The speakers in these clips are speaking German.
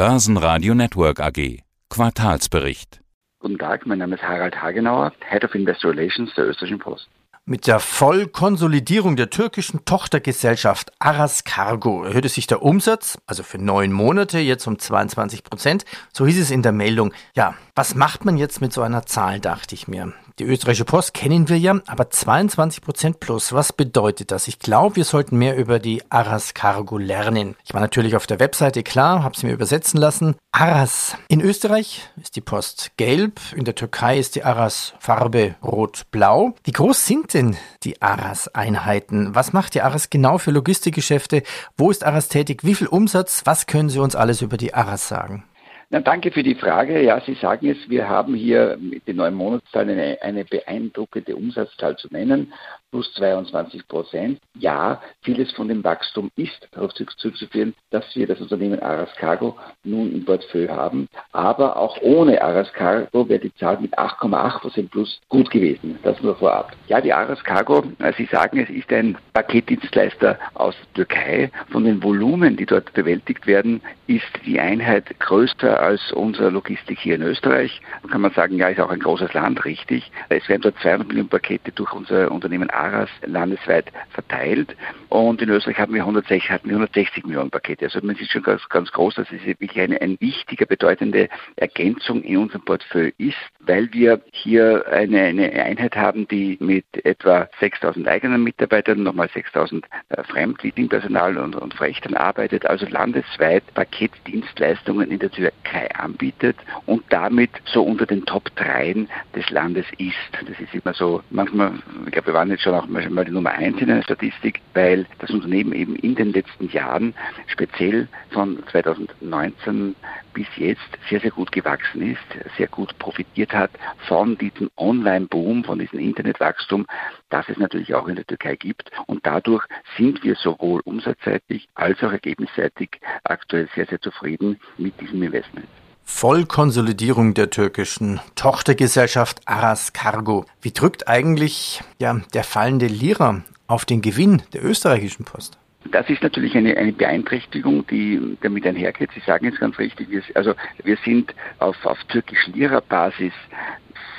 Börsenradio Network AG. Quartalsbericht. Guten Tag, mein Name ist Harald Hagenauer, Head of Investor Relations der Österreichischen Post. Mit der Vollkonsolidierung der türkischen Tochtergesellschaft Aras Cargo erhöhte sich der Umsatz, also für neun Monate, jetzt um 22 Prozent. So hieß es in der Meldung. Ja, was macht man jetzt mit so einer Zahl, dachte ich mir. Die österreichische Post kennen wir ja, aber 22 Prozent plus, was bedeutet das? Ich glaube, wir sollten mehr über die Aras Cargo lernen. Ich war natürlich auf der Webseite klar, habe sie mir übersetzen lassen. Aras. In Österreich ist die Post gelb, in der Türkei ist die Aras Farbe rot-blau. Wie groß sind denn die Aras-Einheiten? Was macht die Aras genau für Logistikgeschäfte? Wo ist Aras tätig? Wie viel Umsatz? Was können Sie uns alles über die Aras sagen? Na, danke für die Frage. Ja, Sie sagen es, wir haben hier mit den neuen Monatszahlen eine, eine beeindruckende Umsatzzahl zu nennen plus 22 Prozent. Ja, vieles von dem Wachstum ist darauf zurückzuführen, dass wir das Unternehmen Aras Cargo nun im Portfolio haben. Aber auch ohne Aras Cargo wäre die Zahl mit 8,8 Prozent plus gut gewesen. Das nur vorab. Ja, die Aras Cargo, äh, Sie sagen, es ist ein Paketdienstleister aus der Türkei. Von den Volumen, die dort bewältigt werden, ist die Einheit größer als unsere Logistik hier in Österreich. Da kann man sagen, ja, ist auch ein großes Land, richtig. Es werden dort 200 Millionen Pakete durch unser Unternehmen ARAS landesweit verteilt. Und in Österreich haben wir 160, hatten wir 160 Millionen Pakete. Also man sieht schon ganz, ganz groß, dass es wirklich eine, eine wichtige, bedeutende Ergänzung in unserem Portfolio ist, weil wir hier eine, eine Einheit haben, die mit etwa 6000 eigenen Mitarbeitern, nochmal 6000 äh, Fremdleasingpersonal und, und Frechtern arbeitet, also landesweit Paketdienstleistungen in der Türkei anbietet und damit so unter den Top 3 des Landes ist. Das ist immer so, manchmal, ich glaube, wir waren jetzt schon auch mal die Nummer eins in der Statistik, weil das Unternehmen eben in den letzten Jahren, speziell von 2019 bis jetzt, sehr, sehr gut gewachsen ist, sehr gut profitiert hat von diesem Online-Boom, von diesem Internetwachstum, das es natürlich auch in der Türkei gibt. Und dadurch sind wir sowohl umsatzseitig als auch ergebnisseitig aktuell sehr, sehr zufrieden mit diesem Investment. Vollkonsolidierung der türkischen Tochtergesellschaft Aras Cargo. Wie drückt eigentlich ja, der fallende Lira auf den Gewinn der österreichischen Post? Das ist natürlich eine, eine Beeinträchtigung, die damit einhergeht. Sie sagen jetzt ganz richtig, wir, also wir sind auf, auf türkisch-Lira-Basis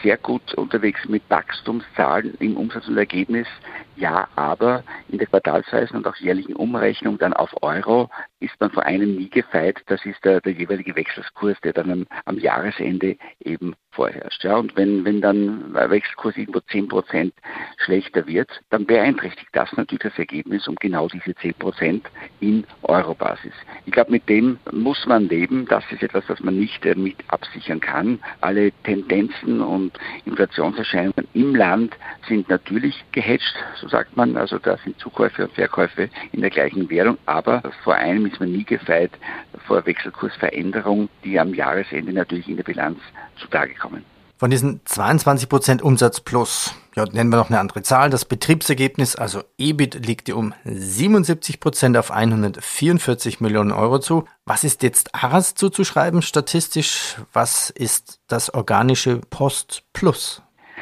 sehr gut unterwegs mit Wachstumszahlen im Umsatz und Ergebnis. Ja, aber in der Quartalsweisen und auch jährlichen Umrechnung dann auf Euro ist man vor einem nie gefeit. Das ist der, der jeweilige Wechselskurs, der dann am, am Jahresende eben vorherrscht. Ja, und wenn, wenn dann der Wechselkurs irgendwo 10 Prozent schlechter wird, dann beeinträchtigt das natürlich das Ergebnis um genau diese 10 Prozent in Eurobasis. Ich glaube, mit dem muss man leben. Das ist etwas, was man nicht äh, mit absichern kann. Alle Tendenzen und Inflationserscheinungen im Land sind natürlich gehatcht, so sagt man. Also da sind Zukäufe und Verkäufe in der gleichen Währung. Aber vor einem ist man nie gefeit vor Wechselkursveränderung, die am Jahresende natürlich in der Bilanz zutage kommen. Von diesen 22 Prozent Umsatz plus, ja, nennen wir noch eine andere Zahl. Das Betriebsergebnis, also EBIT, liegt um 77 Prozent auf 144 Millionen Euro zu. Was ist jetzt ARAS zuzuschreiben statistisch? Was ist das organische Post Plus?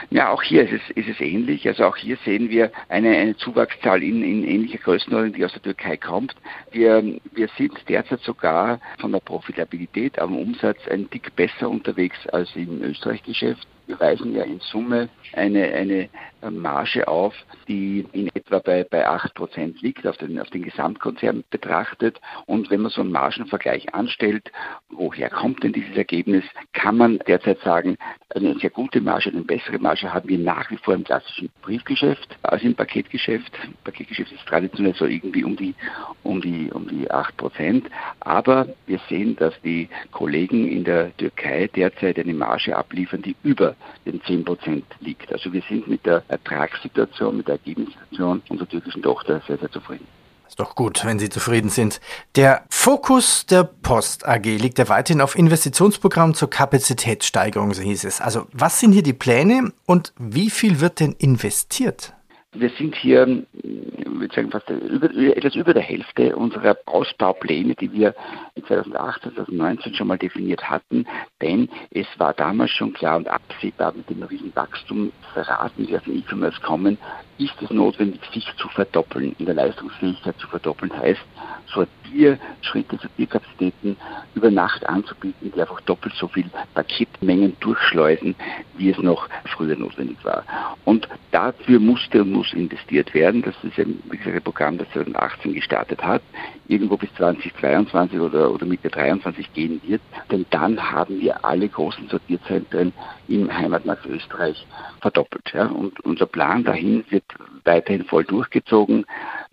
Ja, auch hier ist es, ist es ähnlich. Also auch hier sehen wir eine, eine Zuwachszahl in, in ähnlicher Größenordnung, die aus der Türkei kommt. Wir, wir sind derzeit sogar von der Profitabilität am Umsatz ein Tick besser unterwegs als im Österreich-Geschäft. Wir weisen ja in Summe eine, eine Marge auf, die in etwa bei, bei 8% liegt, auf den, auf den Gesamtkonzern betrachtet. Und wenn man so einen Margenvergleich anstellt, woher kommt denn dieses Ergebnis, kann man derzeit sagen, eine sehr gute Marge, eine bessere Marge haben wir nach wie vor im klassischen Briefgeschäft als im Paketgeschäft. Paketgeschäft ist traditionell so irgendwie um die, um die, um die 8%. Aber wir sehen, dass die Kollegen in der Türkei derzeit eine Marge abliefern, die über den 10% liegt. Also wir sind mit der Ertragssituation, mit der Ergebnissituation unserer türkischen Tochter sehr, sehr zufrieden. Ist doch gut, wenn Sie zufrieden sind. Der Fokus der Post AG liegt ja weiterhin auf Investitionsprogramm zur Kapazitätssteigerung, so hieß es. Also was sind hier die Pläne und wie viel wird denn investiert? Wir sind hier, ich würde sagen, fast über, etwas über der Hälfte unserer Ausbaupläne, die wir in 2018, 2019 schon mal definiert hatten, denn es war damals schon klar und absehbar mit dem riesen Wachstumsraten, die aus dem E-Commerce kommen, ist es notwendig, sich zu verdoppeln, in der Leistungsfähigkeit zu verdoppeln, heißt Sortierschritte, Sortierkapazitäten über Nacht anzubieten, die einfach doppelt so viel Paketmengen durchschleusen, wie es noch früher notwendig war. Und dafür musste und muss investiert werden. Das ist ein, wie gesagt, ein Programm, das 2018 gestartet hat, irgendwo bis 2022 oder, oder Mitte 23 gehen wird. Denn dann haben wir alle großen Sortierzentren im Heimatmarkt Österreich verdoppelt. Ja. Und unser Plan dahin wird weiterhin voll durchgezogen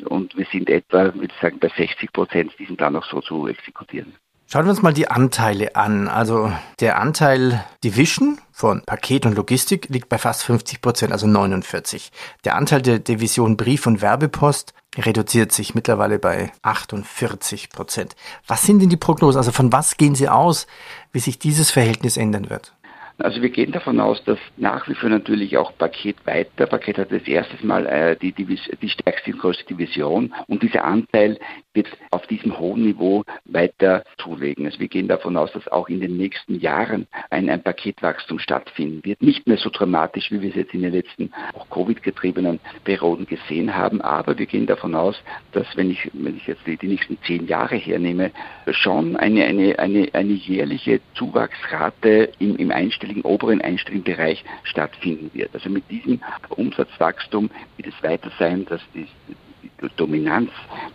und wir sind etwa, würde ich sagen, bei 60 Prozent, diesen Plan auch so zu exekutieren. Schauen wir uns mal die Anteile an. Also der Anteil Division von Paket und Logistik liegt bei fast 50 Prozent, also 49. Der Anteil der Division Brief- und Werbepost reduziert sich mittlerweile bei 48 Prozent. Was sind denn die Prognosen? Also von was gehen Sie aus, wie sich dieses Verhältnis ändern wird? Also wir gehen davon aus, dass nach wie vor natürlich auch Paket weiter, Paket hat das erste Mal äh, die, die, die stärkste und größte Division und dieser Anteil wird auf diesem hohen Niveau weiter zulegen. Also wir gehen davon aus, dass auch in den nächsten Jahren ein, ein Paketwachstum stattfinden wird. Nicht mehr so dramatisch, wie wir es jetzt in den letzten auch Covid-getriebenen Perioden gesehen haben, aber wir gehen davon aus, dass wenn ich, wenn ich jetzt die, die nächsten zehn Jahre hernehme, schon eine, eine, eine, eine jährliche Zuwachsrate im, im einstelligen, oberen einstelligen Bereich stattfinden wird. Also mit diesem Umsatzwachstum wird es weiter sein, dass die, Dominanz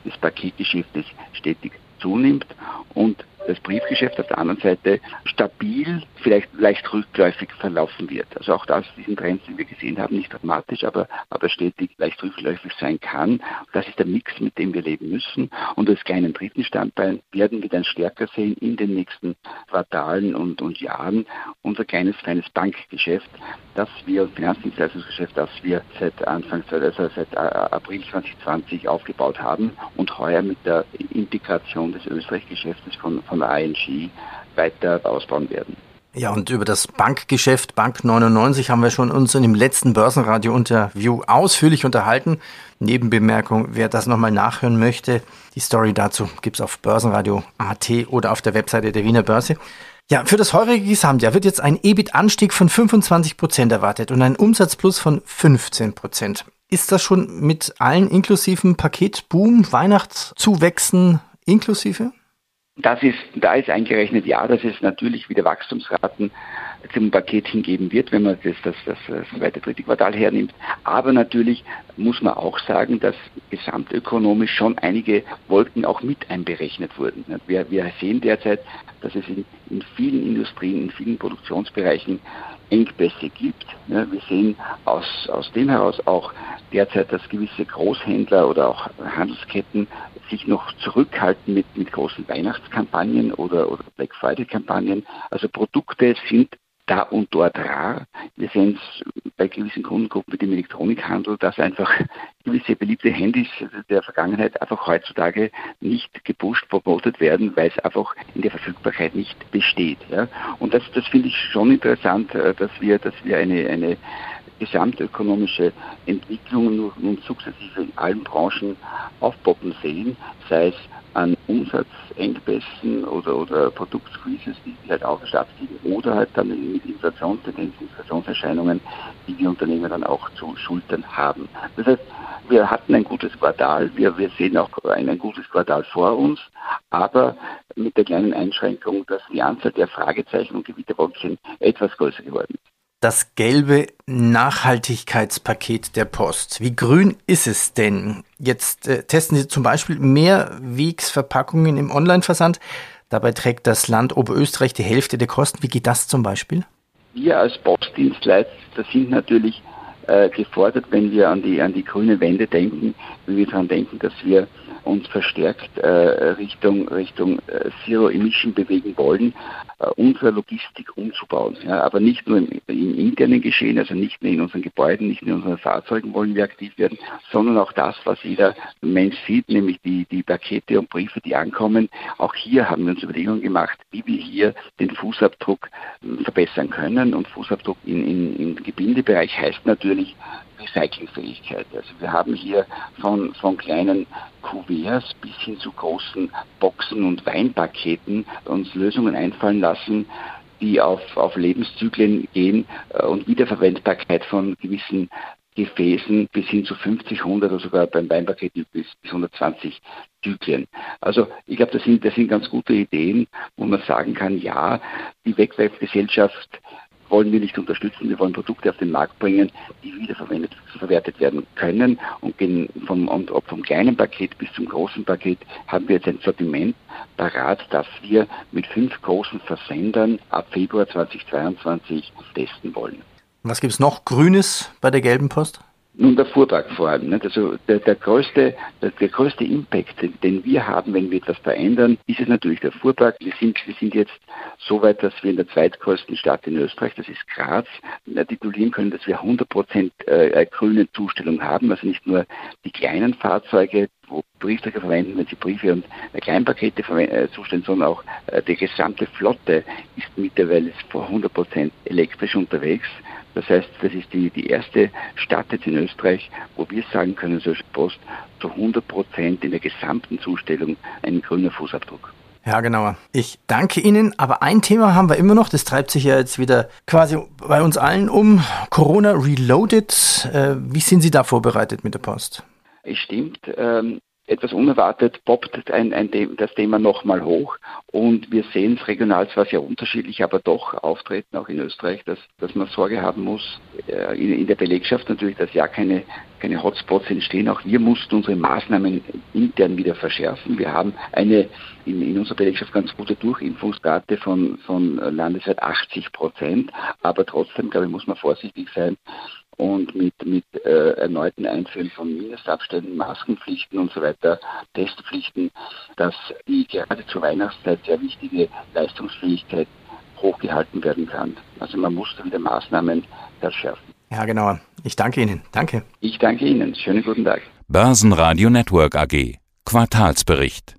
des Paketgeschäftes stetig zunimmt und das Briefgeschäft auf der anderen Seite stabil, vielleicht leicht rückläufig verlaufen wird. Also auch das, diesen Trend, den wir gesehen haben, nicht dramatisch, aber, aber stetig leicht rückläufig sein kann. Das ist der Mix, mit dem wir leben müssen. Und als kleinen dritten Standbein werden wir dann stärker sehen in den nächsten Quartalen und, und Jahren unser kleines, feines Bankgeschäft, das wir, Finanzdienstleistungsgeschäft, das wir seit Anfang, also seit April 2020 aufgebaut haben und heuer mit der Integration des Österreich-Geschäftes von von der ING weiter ausbauen werden. Ja, und über das Bankgeschäft Bank 99 haben wir schon uns in dem letzten Börsenradio-Interview ausführlich unterhalten. Nebenbemerkung, wer das nochmal nachhören möchte, die Story dazu gibt es auf Börsenradio.at oder auf der Webseite der Wiener Börse. Ja, für das heurige Gesamtjahr wird jetzt ein EBIT-Anstieg von 25 Prozent erwartet und ein Umsatzplus von 15 Prozent. Ist das schon mit allen inklusiven Paketboom, Weihnachtszuwächsen inklusive? Das ist, da ist eingerechnet, ja, dass es natürlich wieder Wachstumsraten zum Paket hingeben wird, wenn man das, das, das, das zweite, dritte Quartal hernimmt. Aber natürlich muss man auch sagen, dass gesamtökonomisch schon einige Wolken auch mit einberechnet wurden. Wir, wir sehen derzeit, dass es in, in vielen Industrien, in vielen Produktionsbereichen Engpässe gibt. wir sehen aus, aus dem heraus auch derzeit, dass gewisse Großhändler oder auch Handelsketten sich noch zurückhalten mit, mit großen Weihnachtskampagnen oder, oder Black Friday-Kampagnen. Also Produkte sind da und dort rar. Wir sehen es bei gewissen Kundengruppen wie dem Elektronikhandel, dass einfach gewisse beliebte Handys der Vergangenheit einfach heutzutage nicht gepusht, promotet werden, weil es einfach in der Verfügbarkeit nicht besteht. Ja. Und das, das finde ich schon interessant, äh, dass wir, dass wir eine, eine gesamtökonomische Entwicklung nun sukzessive in allen Branchen aufpoppen sehen, sei es an Umsatzengpässen oder, oder Produktsqueezes, die halt auch stattfinden, oder halt dann mit Inflationstendenzen, Inflationserscheinungen, die die Unternehmen dann auch zu schultern haben. Das heißt, wir hatten ein gutes Quartal, wir, wir sehen auch ein, ein gutes Quartal vor uns, aber mit der kleinen Einschränkung, dass die Anzahl der Fragezeichen und Gewitterwolkchen etwas größer geworden ist das gelbe Nachhaltigkeitspaket der Post. Wie grün ist es denn? Jetzt äh, testen Sie zum Beispiel Mehrwegsverpackungen im Online-Versand. Dabei trägt das Land Oberösterreich die Hälfte der Kosten. Wie geht das zum Beispiel? Wir als Postdienstleister sind natürlich äh, gefordert, wenn wir an die, an die grüne Wende denken, wenn wir daran denken, dass wir uns verstärkt äh, Richtung, Richtung äh, Zero Emission bewegen wollen, äh, unsere Logistik umzubauen. Ja, aber nicht nur im, im, internen Geschehen, also nicht nur in unseren Gebäuden, nicht nur in unseren Fahrzeugen wollen wir aktiv werden, sondern auch das, was jeder Mensch sieht, nämlich die, die Pakete und Briefe, die ankommen. Auch hier haben wir uns Überlegungen gemacht, wie wir hier den Fußabdruck äh, verbessern können. Und Fußabdruck im Gebindebereich heißt natürlich, natürlich Recyclingfähigkeit. Also wir haben hier von, von kleinen Kuverts bis hin zu großen Boxen und Weinpaketen uns Lösungen einfallen lassen, die auf, auf Lebenszyklen gehen äh, und Wiederverwendbarkeit von gewissen Gefäßen bis hin zu 50, 100 oder sogar beim Weinpaket bis, bis 120 Zyklen. Also ich glaube, das sind, das sind ganz gute Ideen, wo man sagen kann, ja, die Wegwerfgesellschaft wollen wir nicht unterstützen. Wir wollen Produkte auf den Markt bringen, die wiederverwendet verwertet werden können. Und vom, und vom kleinen Paket bis zum großen Paket haben wir jetzt ein Sortiment parat, das wir mit fünf großen Versendern ab Februar 2022 testen wollen. Was gibt es noch Grünes bei der gelben Post? Nun, der Fuhrpark vor allem. Nicht? Also der, der, größte, der, der, größte Impact, den, wir haben, wenn wir etwas verändern, ist es natürlich der Fuhrpark. Wir sind, wir sind jetzt so weit, dass wir in der zweitgrößten Stadt in Österreich, das ist Graz, titulieren können, dass wir 100 Prozent äh, grüne Zustellung haben. Also nicht nur die kleinen Fahrzeuge, wo Briefträger verwenden, wenn sie Briefe und Kleinpakete äh, zustellen, sondern auch äh, die gesamte Flotte ist mittlerweile vor 100 Prozent elektrisch unterwegs. Das heißt, das ist die, die erste Stadt jetzt in Österreich, wo wir sagen können, so Post zu 100 Prozent in der gesamten Zustellung ein grüner Fußabdruck. Ja, genau. Ich danke Ihnen, aber ein Thema haben wir immer noch, das treibt sich ja jetzt wieder quasi bei uns allen um. Corona Reloaded. Äh, wie sind Sie da vorbereitet mit der Post? Es stimmt. Ähm, etwas unerwartet poppt ein, ein, das Thema nochmal hoch und wir sehen es regional zwar sehr unterschiedlich, aber doch auftreten, auch in Österreich, dass, dass man Sorge haben muss, äh, in, in der Belegschaft natürlich, dass ja keine, keine Hotspots entstehen. Auch wir mussten unsere Maßnahmen intern wieder verschärfen. Wir haben eine in, in unserer Belegschaft ganz gute Durchimpfungsrate von, von landesweit 80 Prozent, aber trotzdem, glaube ich, muss man vorsichtig sein, und mit, mit äh, erneuten Einführen von Mindestabständen, Maskenpflichten und so weiter, Testpflichten, dass die gerade zur Weihnachtszeit sehr wichtige Leistungsfähigkeit hochgehalten werden kann. Also man muss dann wieder Maßnahmen verschärfen. Ja, genau. Ich danke Ihnen. Danke. Ich danke Ihnen. Schönen guten Tag. Börsenradio Network AG. Quartalsbericht.